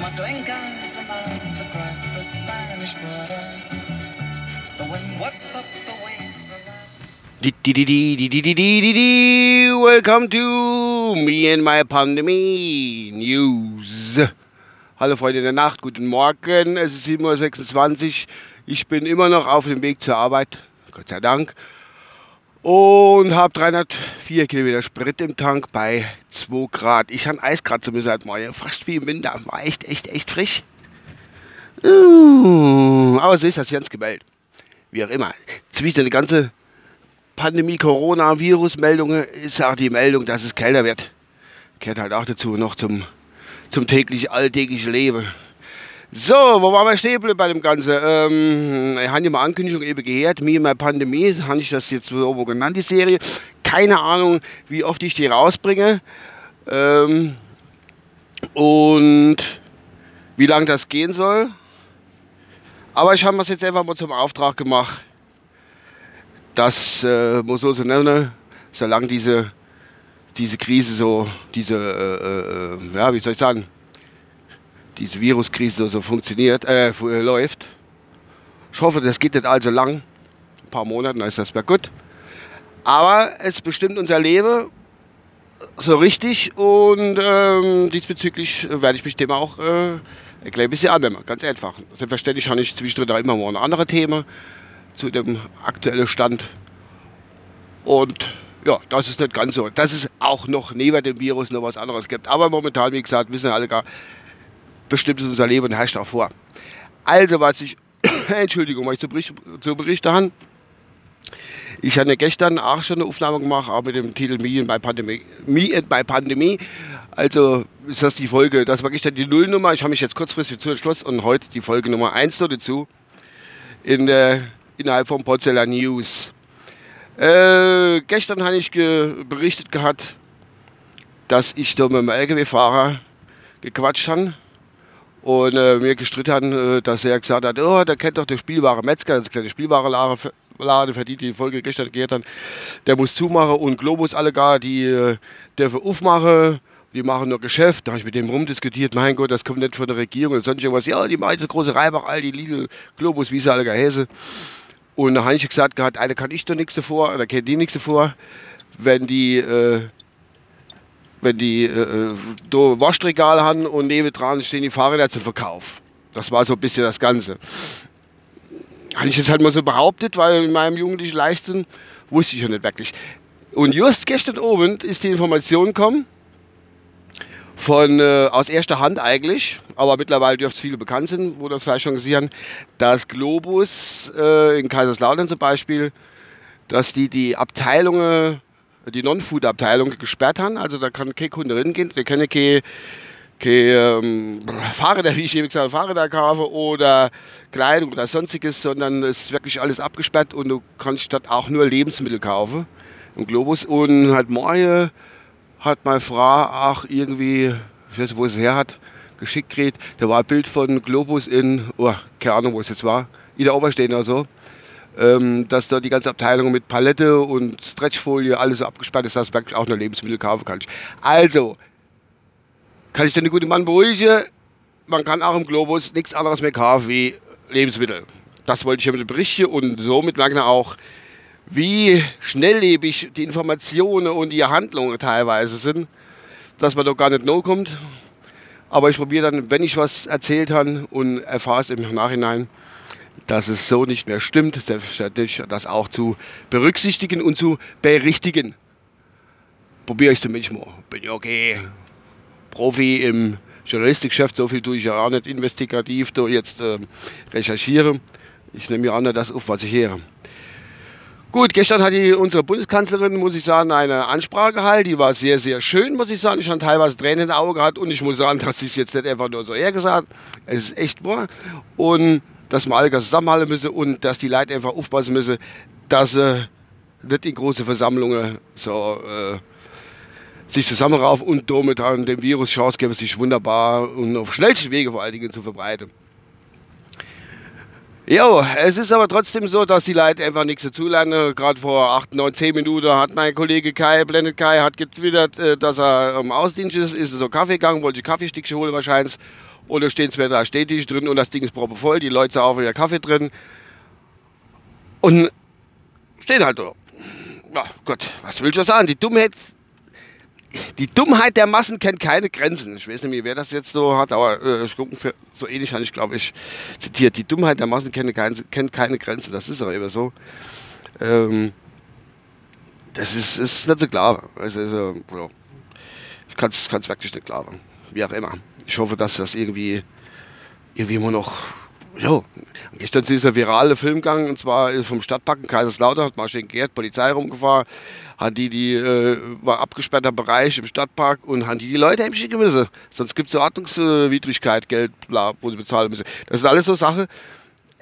my drink and some arms across the Spanish border. The wind whips up the waves. Welcome to me and my Pandemie News. Hallo Freunde der Nacht, guten Morgen. Es ist 7.26 Uhr. Ich bin immer noch auf dem Weg zur Arbeit, Gott sei Dank. Und habe 304 Kilometer Sprit im Tank bei 2 Grad. Ich habe Eiskratzer müssen halt mal, fast wie im Winter. War echt, echt, echt frisch. Uh, Aber so ist das ganz gemeldet. Wie auch immer. Zwischen der ganze Pandemie, Corona-Virus-Meldungen ist auch die Meldung, dass es kälter wird. Gehört halt auch dazu noch zum, zum täglich alltäglichen Leben. So, wo waren wir stehen bei dem Ganzen? Ähm, ich habe ja Ankündigung eben gehört, mir in meiner Pandemie, habe ich das jetzt so genannt, die Serie. Keine Ahnung, wie oft ich die rausbringe. Ähm, und wie lange das gehen soll. Aber ich habe es jetzt einfach mal zum Auftrag gemacht, das äh, muss so so nennen, solange diese, diese Krise so, diese, äh, äh, ja, wie soll ich sagen, diese Viruskrise so, funktioniert, äh, äh, läuft. Ich hoffe, das geht nicht allzu lang, ein paar Monate, dann ist das wäre gut. Aber es bestimmt unser Leben so richtig und ähm, diesbezüglich werde ich mich dem auch äh, ein klein bisschen annehmen, ganz einfach. Selbstverständlich habe ich zwischendrin auch immer mal ein andere Thema zu dem aktuellen Stand. Und ja, das ist nicht ganz so. Dass es auch noch neben dem Virus noch was anderes gibt. Aber momentan, wie gesagt, wissen alle gar, bestimmt ist unser Leben und herrscht auch vor. Also, was ich, Entschuldigung, was ich zu, Bericht, zu berichten habe, ich hatte gestern auch schon eine Aufnahme gemacht, auch mit dem Titel Me and My Pandemie. Me and My Pandemie. Also ist das die Folge, das war gestern die Nullnummer. Ich habe mich jetzt kurzfristig zu entschlossen und heute die Folge Nummer 1 noch dazu in der, innerhalb von Potzeller News. Äh, gestern habe ich ge berichtet gehabt, dass ich da mit dem LKW-Fahrer gequatscht habe und äh, mir gestritten haben, äh, dass er gesagt hat, oh, der kennt doch den Spielware Metzger, das kleine Spielwarenladen, Laden, für die, die Folge gestern gehört haben, der muss zumachen und Globus alle gar, die äh, dürfen aufmachen, die machen nur Geschäft. Da habe ich mit dem rumdiskutiert, mein Gott, das kommt nicht von der Regierung oder sonst irgendwas. Ja, die das große Reibach, all die Lidl, Globus, wie sie alle heißen. Und da habe ich gesagt, gehabt, eine kann ich doch nichts davor, oder kennt die nichts davor, wenn die, äh, wenn die äh, da Waschregal haben und nebendran stehen die Fahrräder zum Verkauf. Das war so ein bisschen das Ganze. Habe ich jetzt halt mal so behauptet, weil in meinem jugendlichen Leichtsinn wusste ich ja nicht wirklich. Und just gestern Abend ist die Information gekommen, von, äh, aus erster Hand eigentlich, aber mittlerweile dürfte es viele bekannt sein, wo das vielleicht schon gesehen haben, dass Globus äh, in Kaiserslautern zum Beispiel, dass die die Abteilungen, die Non-Food-Abteilung gesperrt haben, also da kann kein Kunde reingehen, der kann keine, keine ähm, Fahrräder, wie ich eben gesagt habe, Fahrräder kaufen oder Kleidung oder sonstiges, sondern es ist wirklich alles abgesperrt und du kannst dort auch nur Lebensmittel kaufen im Globus und halt morgen hat meine Frau auch irgendwie, ich weiß nicht, wo es her hat, geschickt gekriegt. Da war ein Bild von Globus in, oh, keine Ahnung, wo es jetzt war, in der Oberstehen oder so. Ähm, dass da die ganze Abteilung mit Palette und Stretchfolie alles so abgesperrt ist, dass du wirklich auch nur Lebensmittel kaufen kannst. Also, kann ich den guten Mann beruhigen, man kann auch im Globus nichts anderes mehr kaufen wie Lebensmittel. Das wollte ich hiermit berichten und somit merken wir auch, wie schnelllebig die Informationen und die Handlungen teilweise sind, dass man doch gar nicht no kommt. Aber ich probiere dann, wenn ich was erzählt habe und erfahre es im Nachhinein, dass es so nicht mehr stimmt, selbstverständlich das auch zu berücksichtigen und zu berichtigen. Probiere ich zumindest mal. Bin ja okay. Profi im Journalistikgeschäft, so viel tue ich ja auch nicht investigativ da jetzt äh, recherchiere. Ich nehme ja an, das auf, was ich höre. Gut, gestern hat die, unsere Bundeskanzlerin, muss ich sagen, eine Ansprache gehalten. Die war sehr, sehr schön, muss ich sagen. Ich habe teilweise Tränen in den Augen gehabt und ich muss sagen, sie es jetzt nicht einfach nur so hergesagt Es ist echt wahr. Und dass wir alle zusammenhalten müssen und dass die Leute einfach aufpassen müssen, dass sie nicht in große Versammlungen so, äh, sich zusammenraufen und damit dann dem Virus Chance geben, sich wunderbar und auf schnellsten Wege vor allen Dingen zu verbreiten. Jo, es ist aber trotzdem so, dass die Leute einfach nichts dazulernen. Gerade vor 8, 9, 10 Minuten hat mein Kollege Kai, Blended Kai, hat getwittert, äh, dass er im Ausdienst ist, ist so Kaffee gegangen, wollte Kaffeestickchen holen wahrscheinlich. Und da stehen zwei, drei Städtische drin und das Ding ist proppevoll, die Leute saufen ihr Kaffee drin. Und stehen halt da. Ja, Gott, was will ich sagen? Die Dummheit die Dummheit der Massen kennt keine Grenzen. Ich weiß nicht mehr, wer das jetzt so hat, aber äh, für, so ähnlich habe ich, glaube ich, zitiert. Die Dummheit der Massen kennt keine, kennt keine Grenzen. Das ist aber immer so. Ähm, das ist, ist nicht so klar. Also, ja. Ich kann es wirklich nicht klar. Wie auch immer. Ich hoffe, dass das irgendwie, irgendwie immer noch ja, gestern ist ein viraler Film gegangen, und zwar ist vom Stadtpark in Kaiserslautern, hat Marschin Gerd, Polizei rumgefahren, hat die, die äh, war abgesperrter Bereich im Stadtpark und haben die die Leute heimschicken müssen. Sonst gibt es Ordnungswidrigkeit, Geld, bla, wo sie bezahlen müssen. Das sind alles so Sachen.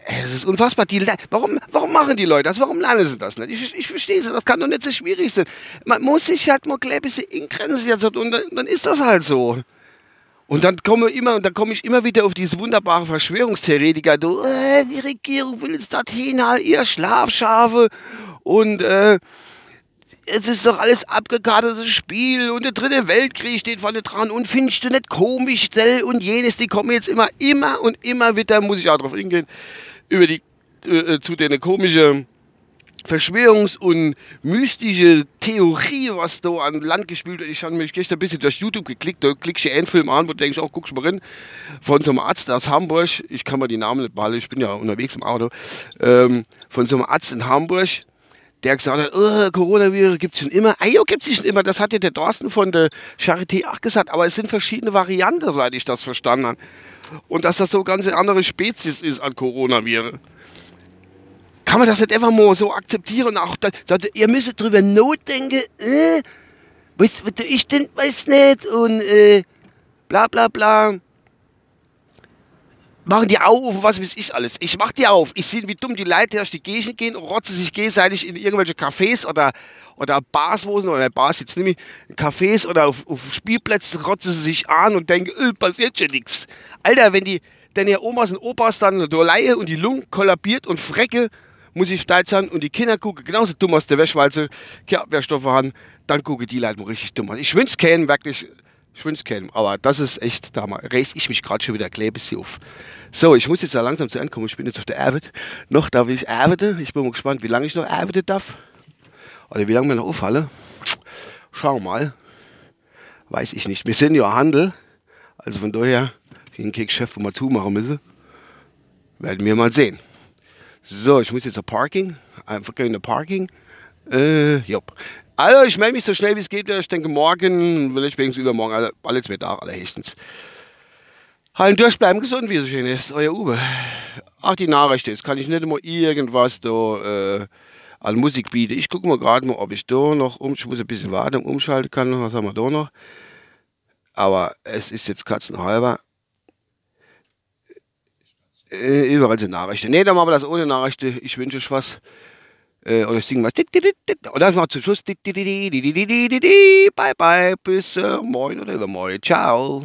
Es ist unfassbar. Die, warum, warum machen die Leute das? Warum lernen sie das nicht? Ich, ich verstehe es. Das kann doch nicht so schwierig sein. Man muss sich halt mal ein bisschen in Grenzen setzen und dann, dann ist das halt so. Und dann komme immer, dann komme ich immer wieder auf diese wunderbare Verschwörungstheoretiker, du, äh, die Regierung will uns dorthin, ihr Schlafschafe. Und äh, es ist doch alles abgekartetes Spiel und der dritte Weltkrieg steht vorne dran und findest du nicht komisch, Zell und jenes, die kommen jetzt immer, immer und immer wieder, muss ich auch drauf hingehen, über die, äh, zu den komischen Verschwörungs- und mystische Theorie, was da an Land gespielt wird. Ich habe mich gestern ein bisschen durch YouTube geklickt, da klickst du einen Film an, wo du denkst, auch guckst mal rein, von so einem Arzt aus Hamburg, ich kann mal die Namen nicht behalten, ich bin ja unterwegs im Auto, ähm, von so einem Arzt in Hamburg, der gesagt hat, oh, Coronavirus gibt es schon immer. Ah, jo, gibt es schon immer. Das hat ja der Dorsten von der Charité auch gesagt. Aber es sind verschiedene Varianten, soweit ich das verstanden habe. Und dass das so ganz andere Spezies ist an Coronavirus kann man das nicht einfach mal so akzeptieren auch, dann, ihr müsst drüber nachdenken, äh, was, was ich denn, weiß nicht und äh, bla bla bla. Machen die auf, was weiß ich alles. Ich mach die auf. Ich sehe, wie dumm die Leute durch die Gegend gehen und rotzen sich gegenseitig in irgendwelche Cafés oder, oder Bars, wo sie, oder Bars jetzt nämlich, Cafés oder auf, auf Spielplätzen rotzen sie sich an und denken, äh, passiert schon nichts. Alter, wenn die, denn ihr Omas und Opas dann der Leihe und die Lunge kollabiert und Frecke muss ich steil sein und die Kinder gucken genauso dumm aus der Wäsche, weil sie keine Abwehrstoffe haben, dann gucken die Leute richtig dumm an. Ich wünsche keinen, wirklich, ich wünsche keinen, aber das ist echt, da reiß ich mich gerade schon wieder klebes auf. So, ich muss jetzt langsam zu Ende kommen, ich bin jetzt auf der Arbeit. Noch darf ich arbeiten, ich bin mal gespannt, wie lange ich noch arbeiten darf. Oder wie lange wir noch aufhalle. Schauen wir mal. Weiß ich nicht. Wir sind ja Handel, also von daher, ein Geschäft, wo wir zumachen müssen. Werden wir mal sehen. So, ich muss jetzt auf Parking. Einfach going to Parking. Äh, jupp. Also, ich melde mich so schnell wie es geht. Ich denke, morgen, will ich wenigstens übermorgen, alle, alle zwei Tage, allerhöchstens. Hallen durchbleiben, gesund, wie es so schön ist. Euer Uwe. Ach, die Nachrichten. Jetzt kann ich nicht immer irgendwas da äh, an Musik bieten. Ich gucke mal gerade mal, ob ich da noch um, ich muss ein bisschen warten, umschalten kann. Was haben wir da noch? Aber es ist jetzt katzenhalber. Äh, überall sind Nachrichten. Nee, dann machen wir das ohne Nachrichten. Ich wünsche euch was. Äh, oder ich singe was. Oder ich mache zum Schluss. Bye bye. Bis äh, morgen oder übermorgen. Ciao.